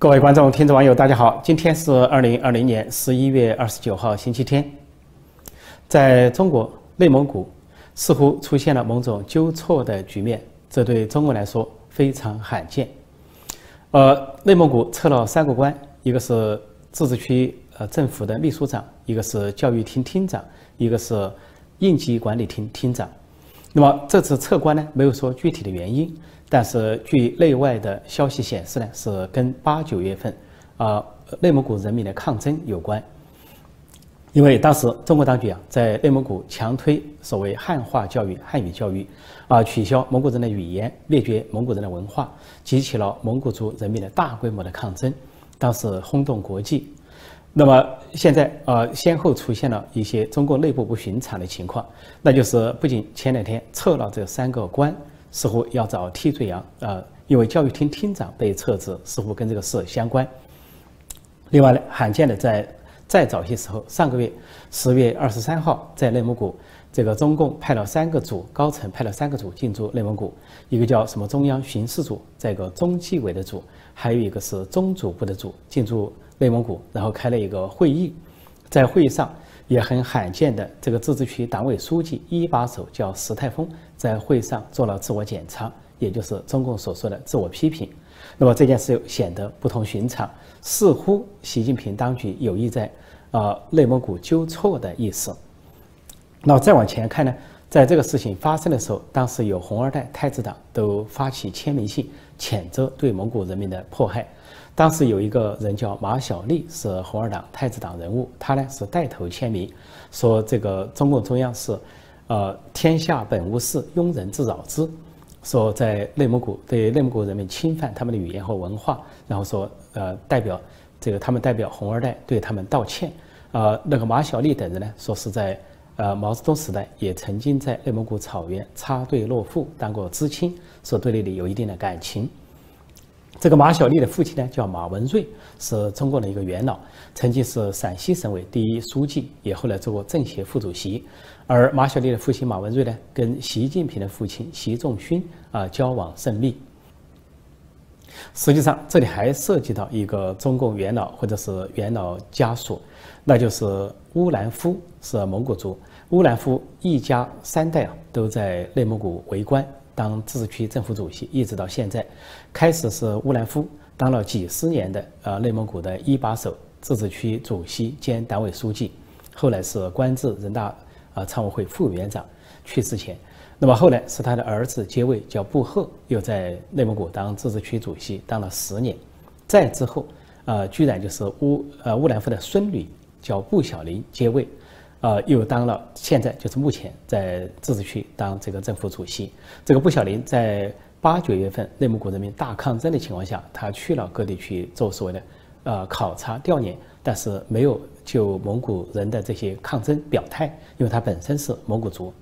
各位观众、听众、网友，大家好！今天是二零二零年十一月二十九号，星期天。在中国，内蒙古似乎出现了某种纠错的局面，这对中国来说非常罕见。呃，内蒙古撤了三个官，一个是自治区呃政府的秘书长，一个是教育厅厅长，一个是应急管理厅厅长。那么这次撤官呢，没有说具体的原因。但是，据内外的消息显示呢，是跟八九月份，啊，内蒙古人民的抗争有关。因为当时中国当局啊，在内蒙古强推所谓汉化教育、汉语教育，啊，取消蒙古人的语言，灭绝蒙古人的文化，激起了蒙古族人民的大规模的抗争，当时轰动国际。那么现在啊，先后出现了一些中国内部不寻常的情况，那就是不仅前两天撤了这三个官。似乎要找替罪羊啊，因为教育厅厅长被撤职，似乎跟这个事相关。另外呢，罕见的在再早些时候，上个月十月二十三号，在内蒙古，这个中共派了三个组高层，派了三个组进驻内蒙古，一个叫什么中央巡视组，再一个中纪委的组，还有一个是中组部的组进驻内蒙古，然后开了一个会议，在会议上。也很罕见的，这个自治区党委书记一把手叫石泰峰，在会上做了自我检查，也就是中共所说的自我批评。那么这件事又显得不同寻常，似乎习近平当局有意在呃内蒙古纠错的意思。那再往前看呢，在这个事情发生的时候，当时有红二代、太子党都发起签名信，谴责对蒙古人民的迫害。当时有一个人叫马小丽，是红二党、太子党人物，他呢是带头签名，说这个中共中央是，呃，天下本无事，庸人自扰之，说在内蒙古对内蒙古人民侵犯他们的语言和文化，然后说，呃，代表这个他们代表红二代对他们道歉，呃，那个马小丽等人呢说是在，呃，毛泽东时代也曾经在内蒙古草原插队落户当过知青，说对那里有一定的感情。这个马小丽的父亲呢，叫马文瑞，是中国的一个元老，曾经是陕西省委第一书记，也后来做过政协副主席。而马小丽的父亲马文瑞呢，跟习近平的父亲习仲勋啊交往甚密。实际上，这里还涉及到一个中共元老或者是元老家属，那就是乌兰夫，是蒙古族。乌兰夫一家三代啊，都在内蒙古为官。当自治区政府主席，一直到现在，开始是乌兰夫当了几十年的呃内蒙古的一把手，自治区主席兼党委书记，后来是官至人大啊常委会副委员长。去世前，那么后来是他的儿子接位，叫布赫，又在内蒙古当自治区主席当了十年。再之后，呃，居然就是乌呃乌兰夫的孙女叫布小林接位。呃，又当了，现在就是目前在自治区当这个政府主席。这个布小林在八九月份内蒙古人民大抗争的情况下，他去了各地去做所谓的呃考察调研，但是没有就蒙古人的这些抗争表态，因为他本身是蒙古族。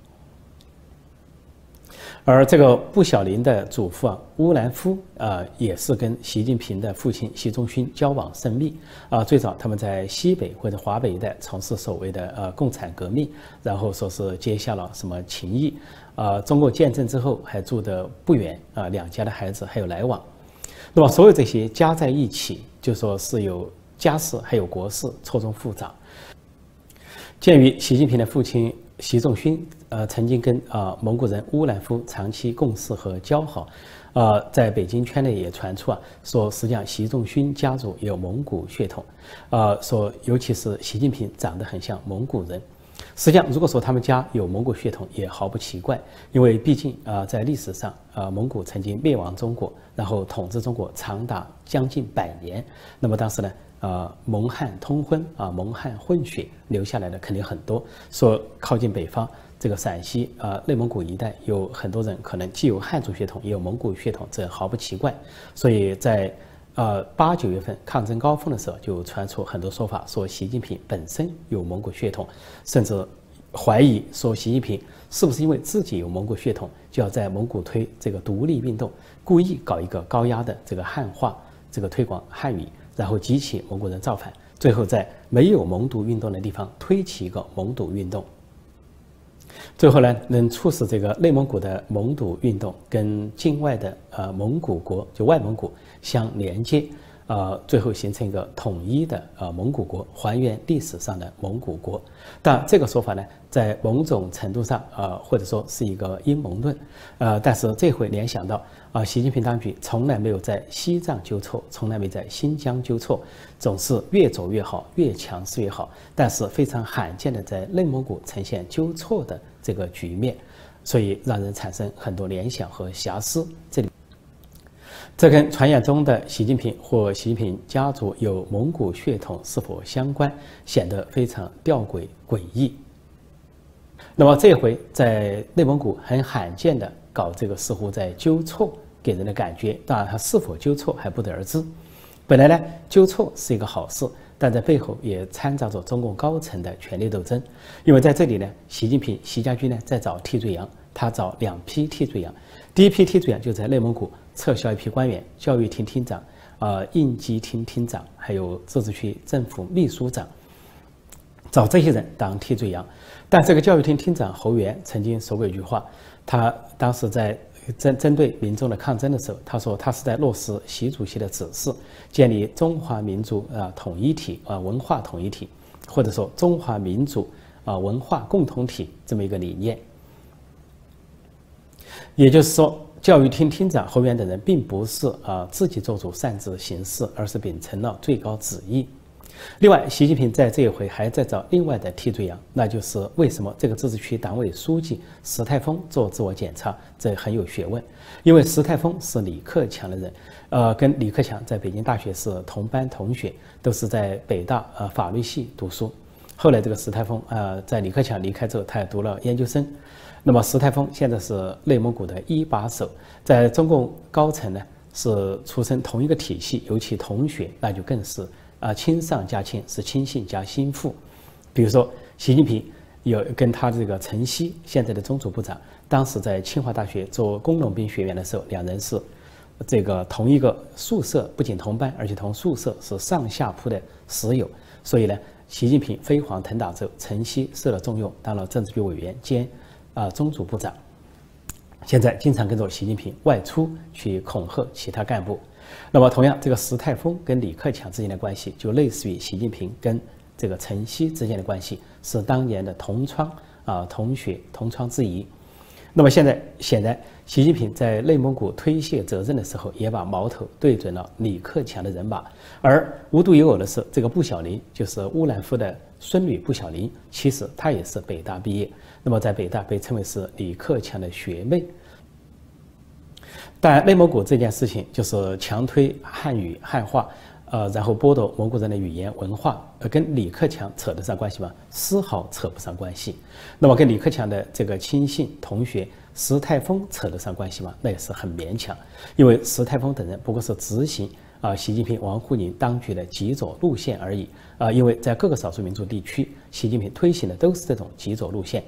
而这个布小林的祖父啊，乌兰夫啊，也是跟习近平的父亲习仲勋交往甚密啊。最早他们在西北或者华北一带从事所谓的呃共产革命，然后说是结下了什么情谊啊。中国建政之后还住得不远啊，两家的孩子还有来往。那么所有这些加在一起，就说是有家事还有国事，错综复杂。鉴于习近平的父亲。习仲勋呃曾经跟啊蒙古人乌兰夫长期共事和交好，呃在北京圈内也传出啊说实际上习仲勋家族有蒙古血统，呃说尤其是习近平长得很像蒙古人，实际上如果说他们家有蒙古血统也毫不奇怪，因为毕竟啊在历史上啊蒙古曾经灭亡中国，然后统治中国长达将近百年，那么当时呢。啊，蒙汉通婚啊，蒙汉混血留下来的肯定很多。说靠近北方这个陕西啊，内蒙古一带有很多人可能既有汉族血统，也有蒙古血统，这毫不奇怪。所以在呃八九月份抗争高峰的时候，就传出很多说法，说习近平本身有蒙古血统，甚至怀疑说习近平是不是因为自己有蒙古血统，就要在蒙古推这个独立运动，故意搞一个高压的这个汉化，这个推广汉语。然后激起蒙古人造反，最后在没有蒙独运动的地方推起一个蒙独运动，最后呢，能促使这个内蒙古的蒙独运动跟境外的呃蒙古国就外蒙古相连接，呃，最后形成一个统一的呃蒙古国，还原历史上的蒙古国。但这个说法呢，在某种程度上，呃，或者说是一个阴谋论，呃，但是这回联想到啊，习近平当局从来没有在西藏纠错，从来没在新疆纠错，总是越走越好，越强势越好。但是非常罕见的在内蒙古呈现纠错的这个局面，所以让人产生很多联想和遐思。这里。这跟传言中的习近平或习近平家族有蒙古血统是否相关，显得非常吊诡诡异。那么这回在内蒙古很罕见的搞这个，似乎在纠错，给人的感觉，当然他是否纠错还不得而知。本来呢，纠错是一个好事，但在背后也掺杂着中共高层的权力斗争。因为在这里呢，习近平、习家军呢在找替罪羊，他找两批替罪羊，第一批替罪羊就在内蒙古。撤销一批官员，教育厅厅长、呃应急厅厅长，还有自治区政府秘书长，找这些人当替罪羊。但这个教育厅厅长侯源曾经说过一句话，他当时在针针对民众的抗争的时候，他说他是在落实习主席的指示，建立中华民族啊统一体啊文化统一体，或者说中华民族啊文化共同体这么一个理念。也就是说。教育厅厅长侯源等人并不是啊自己做出擅自行事，而是秉承了最高旨意。另外，习近平在这一回还在找另外的替罪羊，那就是为什么这个自治区党委书记石泰峰做自我检查，这很有学问。因为石泰峰是李克强的人，呃，跟李克强在北京大学是同班同学，都是在北大呃法律系读书。后来这个石泰峰呃在李克强离开之后，他也读了研究生。那么石泰峰现在是内蒙古的一把手，在中共高层呢是出身同一个体系，尤其同学那就更是啊亲上加亲，是亲信加心腹。比如说习近平有跟他这个陈希现在的中组部长，当时在清华大学做工农兵学员的时候，两人是这个同一个宿舍，不仅同班，而且同宿舍是上下铺的室友。所以呢，习近平飞黄腾达之后，陈希受了重用，当了政治局委员兼。啊，中组部长现在经常跟着习近平外出去恐吓其他干部。那么，同样，这个石泰峰跟李克强之间的关系，就类似于习近平跟这个陈希之间的关系，是当年的同窗啊，同学同窗之谊。那么现在，显然，习近平在内蒙古推卸责任的时候，也把矛头对准了李克强的人马。而无独有偶的是，这个布小林就是乌兰夫的孙女布小林，其实她也是北大毕业。那么在北大被称为是李克强的学妹，但内蒙古这件事情就是强推汉语汉化，呃，然后剥夺蒙古人的语言文化，呃，跟李克强扯得上关系吗？丝毫扯不上关系。那么跟李克强的这个亲信同学石泰峰扯得上关系吗？那也是很勉强，因为石泰峰等人不过是执行啊习近平、王沪宁当局的极左路线而已啊，因为在各个少数民族地区，习近平推行的都是这种极左路线。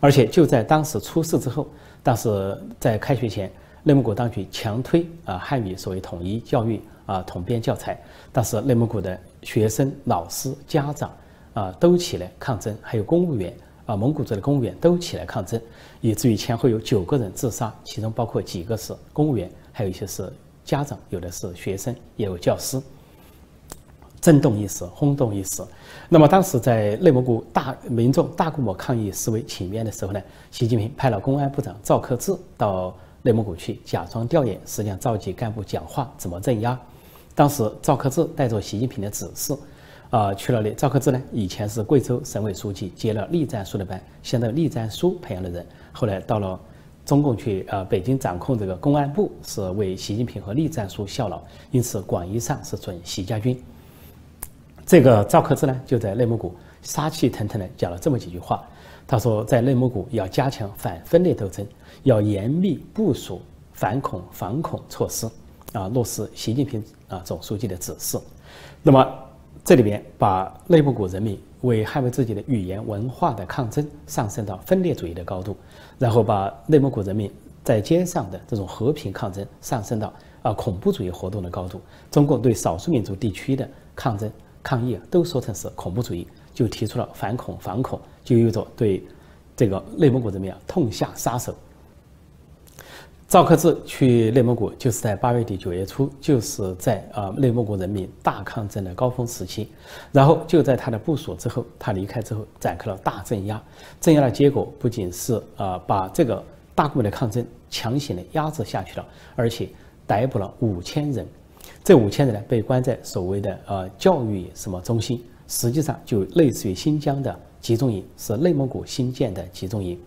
而且就在当时出事之后，当时在开学前，内蒙古当局强推啊汉语所谓统一教育啊统编教材，当时内蒙古的学生、老师、家长啊都起来抗争，还有公务员啊蒙古族的公务员都起来抗争，以至于前后有九个人自杀，其中包括几个是公务员，还有一些是家长，有的是学生，也有教师。震动一时，轰动一时。那么当时在内蒙古大民众大规模抗议示威请愿的时候呢，习近平派了公安部长赵克志到内蒙古去假装调研，实际上召集干部讲话怎么镇压。当时赵克志带着习近平的指示，啊去了那。赵克志呢以前是贵州省委书记，接了栗战书的班，现在栗战书培养的人，后来到了中共去，呃北京掌控这个公安部，是为习近平和栗战书效劳，因此广义上是准习家军。这个赵克志呢，就在内蒙古杀气腾腾的讲了这么几句话。他说，在内蒙古要加强反分裂斗争，要严密部署反恐防恐措施，啊，落实习近平啊总书记的指示。那么，这里边把内蒙古人民为捍卫自己的语言文化的抗争上升到分裂主义的高度，然后把内蒙古人民在街上的这种和平抗争上升到啊恐怖主义活动的高度。中共对少数民族地区的抗争。抗议，都说成是恐怖主义，就提出了反恐反恐，就有着对这个内蒙古人民啊痛下杀手。赵克志去内蒙古，就是在八月底九月初，就是在啊内蒙古人民大抗争的高峰时期。然后就在他的部署之后，他离开之后，展开了大镇压。镇压的结果不仅是啊把这个大规模的抗争强行的压制下去了，而且逮捕了五千人。这五千人呢被关在所谓的呃教育什么中心，实际上就类似于新疆的集中营，是内蒙古新建的集中营。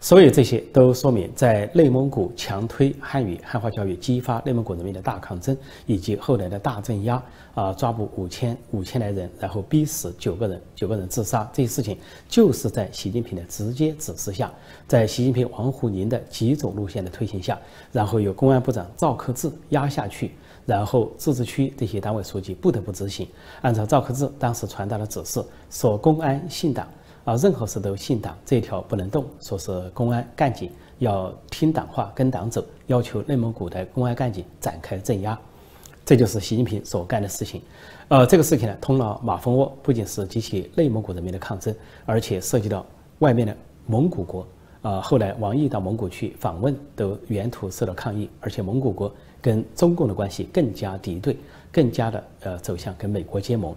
所有这些都说明，在内蒙古强推汉语汉化教育，激发内蒙古人民的大抗争，以及后来的大镇压啊，抓捕五千五千来人，然后逼死九个人，九个人自杀，这些事情就是在习近平的直接指示下，在习近平、王沪宁的几种路线的推行下，然后由公安部长赵克志压下去，然后自治区这些党委书记不得不执行。按照赵克志当时传达的指示，说公安信党。啊，任何事都信党，这一条不能动。说是公安干警要听党话，跟党走，要求内蒙古的公安干警展开镇压，这就是习近平所干的事情。呃，这个事情呢，通了马蜂窝，不仅是激起内蒙古人民的抗争，而且涉及到外面的蒙古国。啊，后来王毅到蒙古去访问，都沿途受到抗议，而且蒙古国跟中共的关系更加敌对，更加的呃走向跟美国结盟。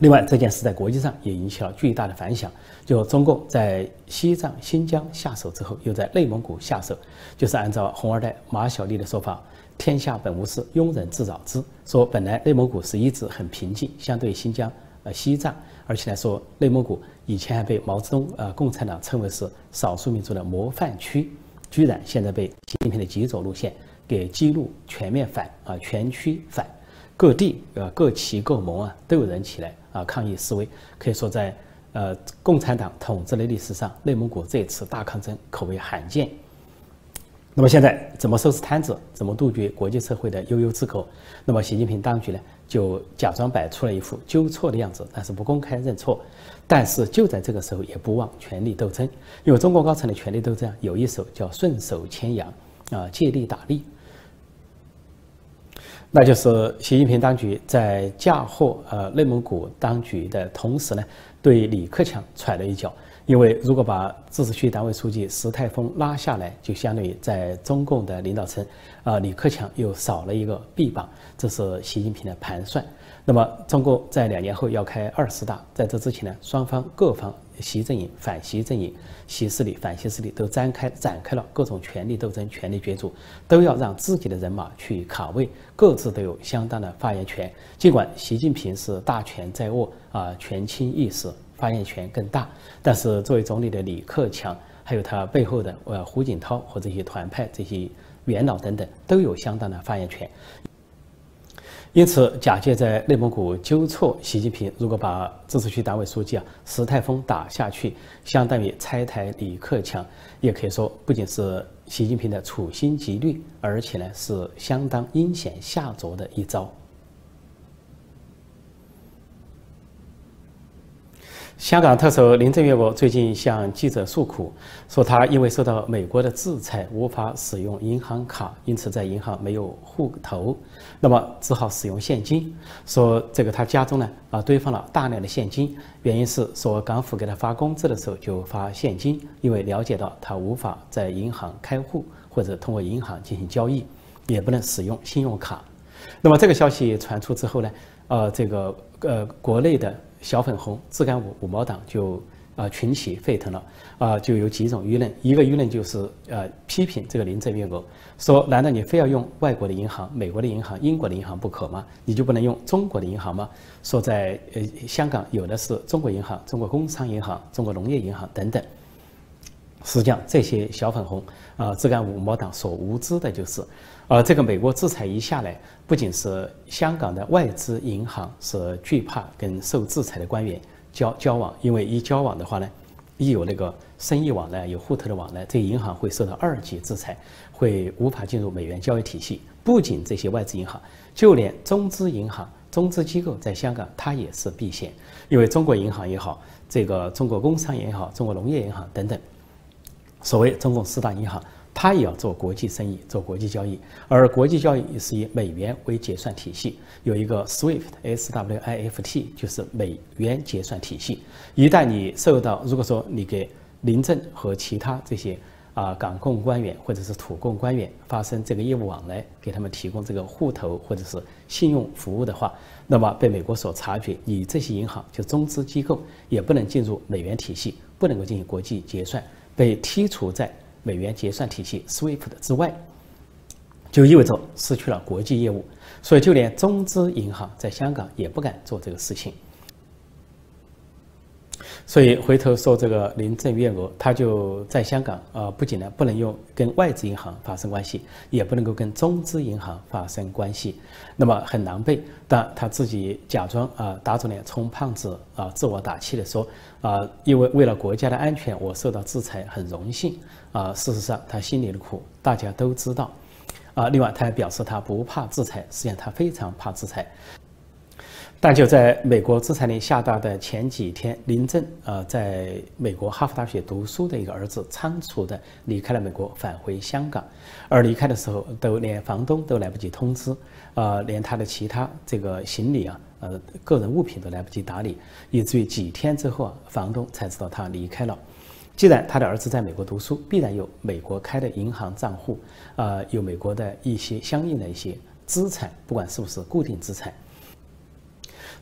另外，这件事在国际上也引起了巨大的反响。就中共在西藏、新疆下手之后，又在内蒙古下手，就是按照红二代马晓丽的说法：“天下本无事，庸人自扰之。”说本来内蒙古是一直很平静，相对新疆、西藏，而且来说内蒙古以前还被毛泽东呃共产党称为是少数民族的模范区，居然现在被习近平的极左路线给激怒，全面反啊，全区反，各地呃各旗各盟啊都有人起来。啊，抗议示威可以说在呃共产党统治的历史上，内蒙古这次大抗争可谓罕见。那么现在怎么收拾摊子，怎么杜绝国际社会的悠悠之口？那么习近平当局呢，就假装摆出了一副纠错的样子，但是不公开认错。但是就在这个时候，也不忘权力斗争，因为中国高层的权力斗争有一手叫顺手牵羊啊，借力打力。那就是习近平当局在嫁祸呃内蒙古当局的同时呢，对李克强踹了一脚。因为如果把自治区党委书记石泰峰拉下来，就相当于在中共的领导层，啊，李克强又少了一个臂膀，这是习近平的盘算。那么，中共在两年后要开二十大，在这之前呢，双方各方。习阵营、反习阵营、习势力、反习势力都展开展开了各种权力斗争、权力角逐，都要让自己的人马去卡位，各自都有相当的发言权。尽管习近平是大权在握啊，权倾一时，发言权更大，但是作为总理的李克强，还有他背后的呃胡锦涛和这些团派这些元老等等，都有相当的发言权。因此，假借在内蒙古纠错习近平，如果把自治区党委书记啊石泰峰打下去，相当于拆台李克强，也可以说不仅是习近平的处心积虑，而且呢是相当阴险下作的一招。香港特首林郑月娥最近向记者诉苦，说她因为受到美国的制裁，无法使用银行卡，因此在银行没有户头，那么只好使用现金。说这个她家中呢啊堆放了大量的现金，原因是说港府给她发工资的时候就发现金，因为了解到她无法在银行开户或者通过银行进行交易，也不能使用信用卡。那么这个消息传出之后呢，呃，这个呃国内的。小粉红、自干五五毛党就啊群起沸腾了啊，就有几种舆论，一个舆论就是呃批评这个林郑月娥，说难道你非要用外国的银行、美国的银行、英国的银行不可吗？你就不能用中国的银行吗？说在呃香港有的是中国银行、中国工商银行、中国农业银行等等。实际上这些小粉红啊、自干五毛党所无知的就是。而这个美国制裁一下来，不仅是香港的外资银行是惧怕跟受制裁的官员交交往，因为一交往的话呢，一有那个生意往来、有户头的往来，这银行会受到二级制裁，会无法进入美元交易体系。不仅这些外资银行，就连中资银行、中资机构在香港，它也是避险，因为中国银行也好，这个中国工商银行，中国农业银行等等，所谓中共四大银行。它也要做国际生意，做国际交易，而国际交易是以美元为结算体系，有一个 SWIFT，S W I F T，就是美元结算体系。一旦你受到，如果说你给林郑和其他这些啊港共官员或者是土共官员发生这个业务往来，给他们提供这个户头或者是信用服务的话，那么被美国所察觉，你这些银行就中资机构也不能进入美元体系，不能够进行国际结算，被剔除在美元结算体系 SWIFT 之外，就意味着失去了国际业务。所以，就连中资银行在香港也不敢做这个事情。所以回头说这个林郑月娥，她就在香港啊，不仅呢不能用跟外资银行发生关系，也不能够跟中资银行发生关系，那么很狼狈。但她自己假装啊打肿脸充胖子啊，自我打气的说啊，因为为了国家的安全，我受到制裁很荣幸啊。事实上，她心里的苦大家都知道啊。另外，他还表示他不怕制裁，实际上他非常怕制裁。但就在美国制裁令下达的前几天，林郑呃在美国哈佛大学读书的一个儿子仓促的离开了美国，返回香港，而离开的时候都连房东都来不及通知，呃，连他的其他这个行李啊，呃，个人物品都来不及打理，以至于几天之后啊，房东才知道他离开了。既然他的儿子在美国读书，必然有美国开的银行账户，啊，有美国的一些相应的一些资产，不管是不是固定资产。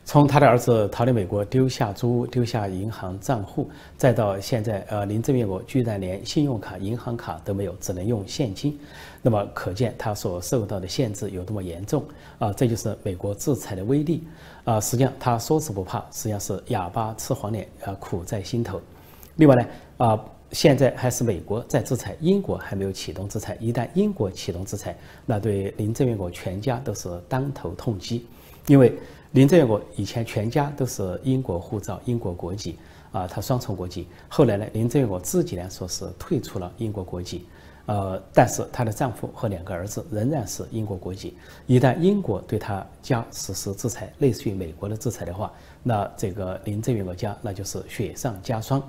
从他的儿子逃离美国，丢下租屋，丢下银行账户，再到现在，呃，林郑月娥居然连信用卡、银行卡都没有，只能用现金，那么可见他所受到的限制有多么严重啊！这就是美国制裁的威力啊！实际上他说是不怕，实际上是哑巴吃黄连，啊，苦在心头。另外呢，啊，现在还是美国在制裁，英国还没有启动制裁。一旦英国启动制裁，那对林郑月娥全家都是当头痛击，因为。林郑月娥以前全家都是英国护照、英国国籍，啊，她双重国籍。后来呢，林郑月娥自己呢说是退出了英国国籍，呃，但是她的丈夫和两个儿子仍然是英国国籍。一旦英国对她家实施制裁，类似于美国的制裁的话，那这个林郑月娥家那就是雪上加霜。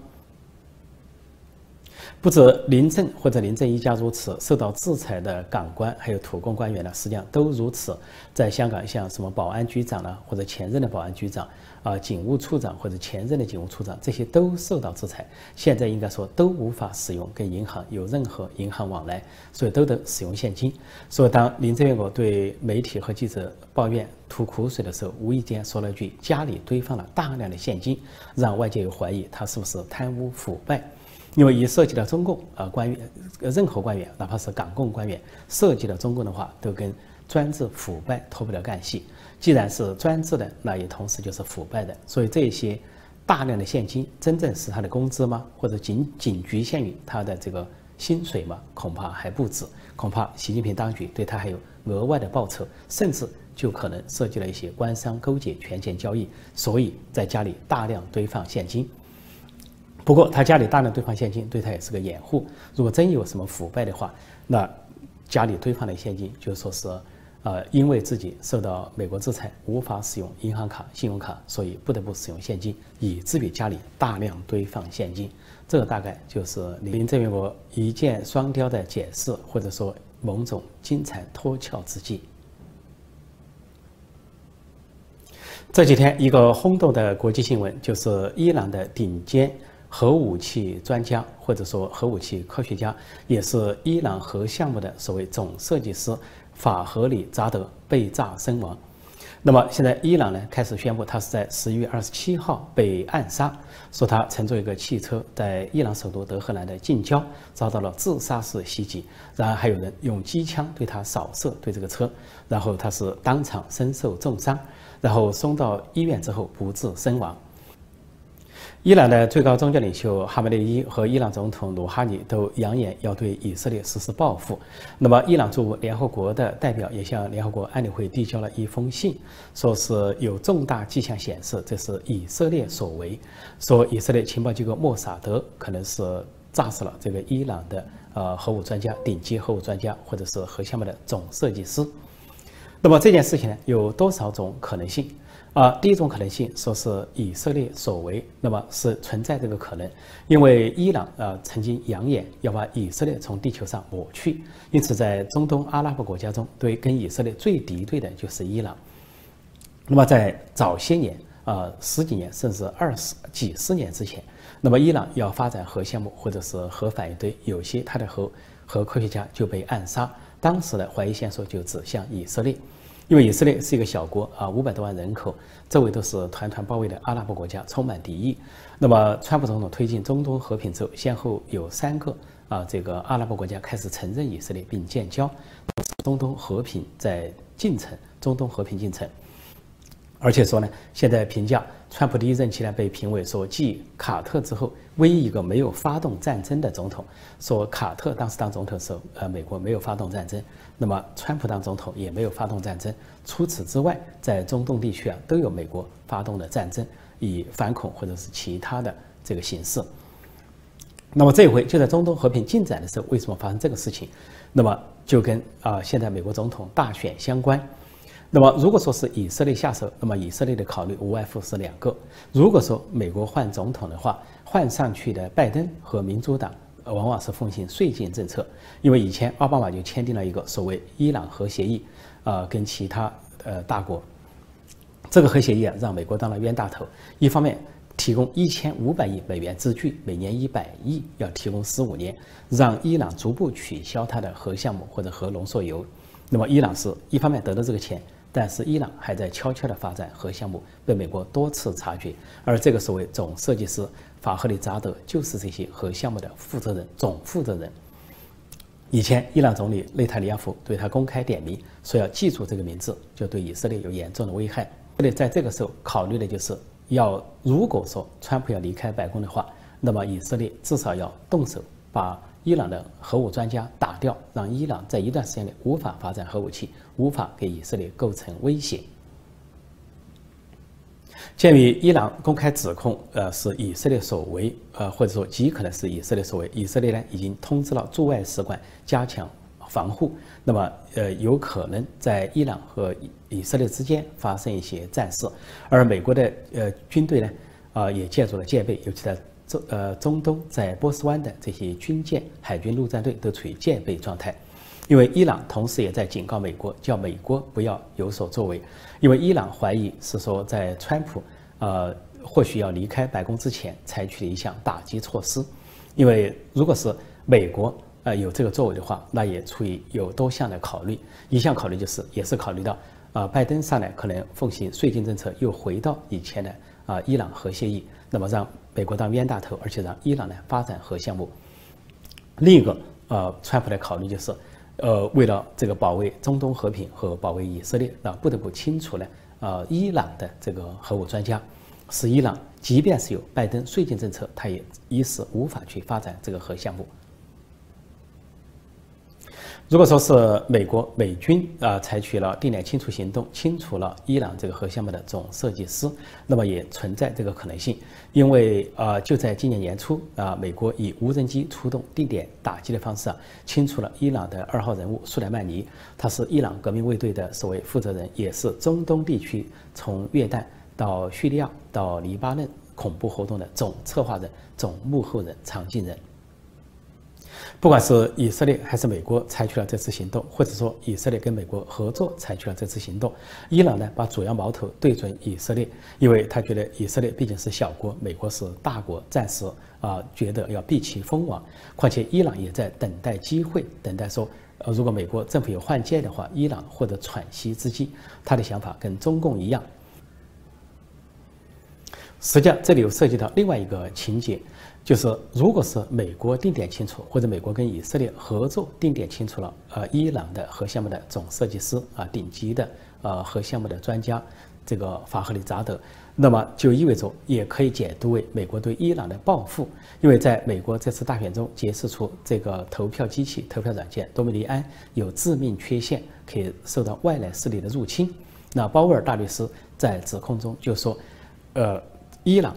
不止林郑或者林郑一家如此，受到制裁的港官还有土共官员呢，实际上都如此。在香港，像什么保安局长呢，或者前任的保安局长啊，警务处长或者前任的警务处长，这些都受到制裁。现在应该说都无法使用跟银行有任何银行往来，所以都得使用现金。所以当林郑月娥对媒体和记者抱怨吐苦水的时候，无意间说了句“家里堆放了大量的现金”，让外界有怀疑他是不是贪污腐败。因为一涉及到中共啊官员，任何官员，哪怕是港共官员，涉及到中共的话，都跟专制腐败脱不了干系。既然是专制的，那也同时就是腐败的。所以这些大量的现金，真正是他的工资吗？或者仅仅局限于他的这个薪水吗？恐怕还不止。恐怕习近平当局对他还有额外的报酬，甚至就可能涉及了一些官商勾结、权钱交易。所以在家里大量堆放现金。不过他家里大量堆放现金，对他也是个掩护。如果真有什么腐败的话，那家里堆放的现金就说是，呃，因为自己受到美国制裁，无法使用银行卡、信用卡，所以不得不使用现金，以至于家里大量堆放现金。这个大概就是林郑月娥一箭双雕的解释，或者说某种金蝉脱壳之计。这几天一个轰动的国际新闻，就是伊朗的顶尖。核武器专家或者说核武器科学家，也是伊朗核项目的所谓总设计师法合里扎德被炸身亡。那么现在伊朗呢开始宣布，他是在十一月二十七号被暗杀，说他乘坐一个汽车在伊朗首都德黑兰的近郊遭到了自杀式袭击，然后还有人用机枪对他扫射，对这个车，然后他是当场身受重伤，然后送到医院之后不治身亡。伊朗的最高宗教领袖哈梅内伊和伊朗总统鲁哈尼都扬言要对以色列实施报复。那么，伊朗驻联合国的代表也向联合国安理会递交了一封信，说是有重大迹象显示这是以色列所为，说以色列情报机构莫萨德可能是炸死了这个伊朗的呃核武专家、顶级核武专家或者是核项目的总设计师。那么这件事情呢，有多少种可能性？啊，第一种可能性说是以色列所为，那么是存在这个可能，因为伊朗啊曾经扬言要把以色列从地球上抹去，因此在中东阿拉伯国家中，对跟以色列最敌对的就是伊朗。那么在早些年啊十几年甚至二十几十年之前，那么伊朗要发展核项目或者是核反应堆，有些他的核核科学家就被暗杀。当时的怀疑线索就指向以色列，因为以色列是一个小国啊，五百多万人口，周围都是团团包围的阿拉伯国家，充满敌意。那么川普总统推进中东和平之后，先后有三个啊这个阿拉伯国家开始承认以色列并建交，中东和平在进程，中东和平进程。而且说呢，现在评价川普第一任期呢被评为说继卡特之后唯一一个没有发动战争的总统。说卡特当时当总统的时候，呃，美国没有发动战争，那么川普当总统也没有发动战争。除此之外，在中东地区啊都有美国发动了战争，以反恐或者是其他的这个形式。那么这一回就在中东和平进展的时候，为什么发生这个事情？那么就跟啊现在美国总统大选相关。那么，如果说是以色列下手，那么以色列的考虑无外乎是两个。如果说美国换总统的话，换上去的拜登和民主党往往是奉行绥靖政策，因为以前奥巴马就签订了一个所谓伊朗核协议，啊，跟其他呃大国，这个核协议啊，让美国当了冤大头。一方面提供一千五百亿美元资助，每年一百亿，要提供十五年，让伊朗逐步取消它的核项目或者核浓缩铀。那么伊朗是一方面得到这个钱。但是伊朗还在悄悄地发展核项目，被美国多次察觉。而这个所谓总设计师法赫里扎德就是这些核项目的负责人、总负责人。以前伊朗总理内塔尼亚胡对他公开点名，说要记住这个名字，就对以色列有严重的危害。这里在这个时候考虑的就是要，如果说川普要离开白宫的话，那么以色列至少要动手把。伊朗的核武专家打掉，让伊朗在一段时间内无法发展核武器，无法给以色列构成威胁。鉴于伊朗公开指控，呃，是以色列所为，呃，或者说极可能是以色列所为，以色列呢已经通知了驻外使馆加强防护，那么，呃，有可能在伊朗和以色列之间发生一些战事，而美国的呃军队呢，啊，也介入了戒备，尤其在。中呃，中东在波斯湾的这些军舰、海军陆战队都处于戒备状态，因为伊朗同时也在警告美国，叫美国不要有所作为，因为伊朗怀疑是说在川普呃或许要离开白宫之前采取的一项打击措施，因为如果是美国呃有这个作为的话，那也出于有多项的考虑，一项考虑就是也是考虑到啊拜登上来可能奉行税金政策，又回到以前的啊伊朗核协议，那么让。美国当冤大头，而且让伊朗呢发展核项目。另一个，呃，川普的考虑就是，呃，为了这个保卫中东和平和保卫以色列，那，不得不清除呢，呃，伊朗的这个核武专家，使伊朗即便是有拜登税金政策，他也一时无法去发展这个核项目。如果说是美国美军啊采取了定点清除行动，清除了伊朗这个核项目的总设计师，那么也存在这个可能性，因为啊就在今年年初啊，美国以无人机出动定点打击的方式啊，清除了伊朗的二号人物苏莱曼尼，他是伊朗革命卫队的所谓负责人，也是中东地区从约旦到叙利亚到黎巴嫩恐怖活动的总策划人、总幕后人、藏镜人。不管是以色列还是美国采取了这次行动，或者说以色列跟美国合作采取了这次行动，伊朗呢把主要矛头对准以色列，因为他觉得以色列毕竟是小国，美国是大国，暂时啊觉得要避其锋芒。况且伊朗也在等待机会，等待说，呃，如果美国政府有换届的话，伊朗获得喘息之机。他的想法跟中共一样。实际上，这里又涉及到另外一个情节。就是，如果是美国定点清除，或者美国跟以色列合作定点清除了呃伊朗的核项目的总设计师啊，顶级的呃核项目的专家，这个法赫里扎德，那么就意味着也可以解读为美国对伊朗的报复，因为在美国这次大选中揭示出这个投票机器、投票软件多米尼安有致命缺陷，可以受到外来势力的入侵。那鲍威尔大律师在指控中就说，呃，伊朗、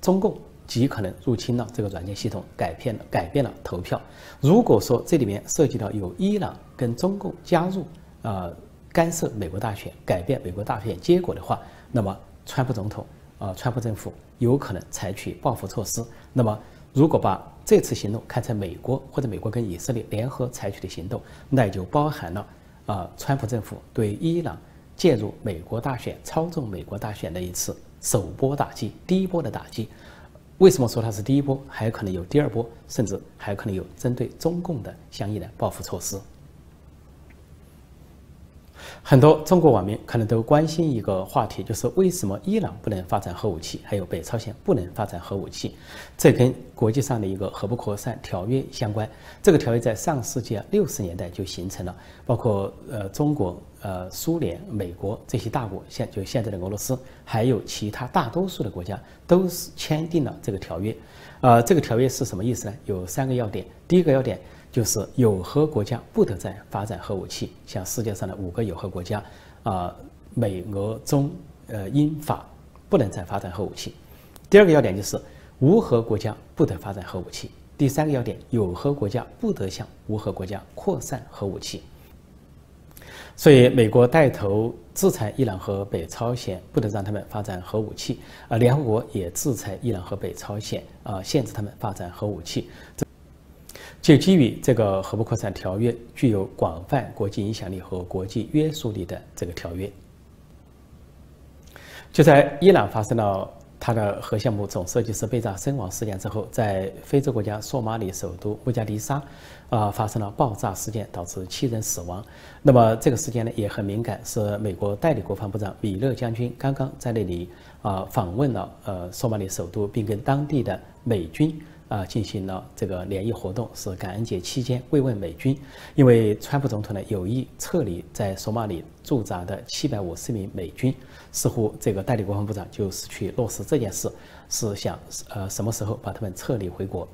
中共。极可能入侵了这个软件系统，改变了改变了投票。如果说这里面涉及到有伊朗跟中共加入，呃，干涉美国大选，改变美国大选结果的话，那么川普总统啊，川普政府有可能采取报复措施。那么，如果把这次行动看成美国或者美国跟以色列联合采取的行动，那就包含了啊，川普政府对伊朗介入美国大选、操纵美国大选的一次首波打击，第一波的打击。为什么说它是第一波？还有可能有第二波，甚至还可能有针对中共的相应的报复措施。很多中国网民可能都关心一个话题，就是为什么伊朗不能发展核武器，还有北朝鲜不能发展核武器？这跟国际上的一个核不扩散条约相关。这个条约在上世纪六十年代就形成了，包括呃中国、呃苏联、美国这些大国，现就现在的俄罗斯，还有其他大多数的国家都是签订了这个条约。呃，这个条约是什么意思呢？有三个要点。第一个要点。就是有核国家不得再发展核武器，像世界上的五个有核国家，啊，美、俄、中、呃、英、法，不能再发展核武器。第二个要点就是无核国家不得发展核武器。第三个要点，有核国家不得向无核国家扩散核武器。所以，美国带头制裁伊朗和北朝鲜，不得让他们发展核武器。啊，联合国也制裁伊朗和北朝鲜，啊，限制他们发展核武器。就基于这个核不扩散条约具有广泛国际影响力和国际约束力的这个条约，就在伊朗发生了它的核项目总设计师被炸身亡事件之后，在非洲国家索马里首都布加迪沙，啊发生了爆炸事件，导致七人死亡。那么这个事件呢也很敏感，是美国代理国防部长米勒将军刚刚在那里啊访问了呃索马里首都，并跟当地的美军。啊，进行了这个联谊活动，是感恩节期间慰问美军，因为川普总统呢有意撤离在索马里驻扎的七百五十名美军，似乎这个代理国防部长就是去落实这件事，是想呃什么时候把他们撤离回国。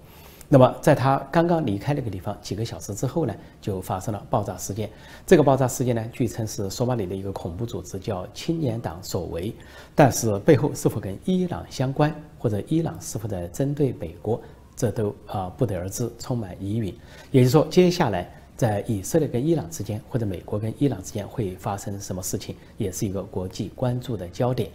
那么在他刚刚离开那个地方几个小时之后呢，就发生了爆炸事件。这个爆炸事件呢，据称是索马里的一个恐怖组织叫青年党所为，但是背后是否跟伊朗相关，或者伊朗是否在针对美国？这都啊不得而知，充满疑云。也就是说，接下来在以色列跟伊朗之间，或者美国跟伊朗之间会发生什么事情，也是一个国际关注的焦点。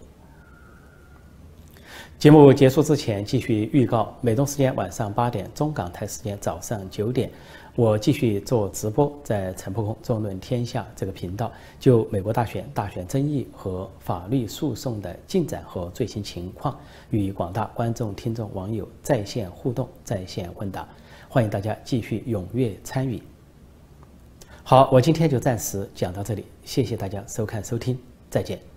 节目结束之前，继续预告：美东时间晚上八点，中港台时间早上九点。我继续做直播，在陈破空纵论天下这个频道，就美国大选、大选争议和法律诉讼的进展和最新情况，与广大观众、听众、网友在线互动、在线问答，欢迎大家继续踊跃参与。好，我今天就暂时讲到这里，谢谢大家收看收听，再见。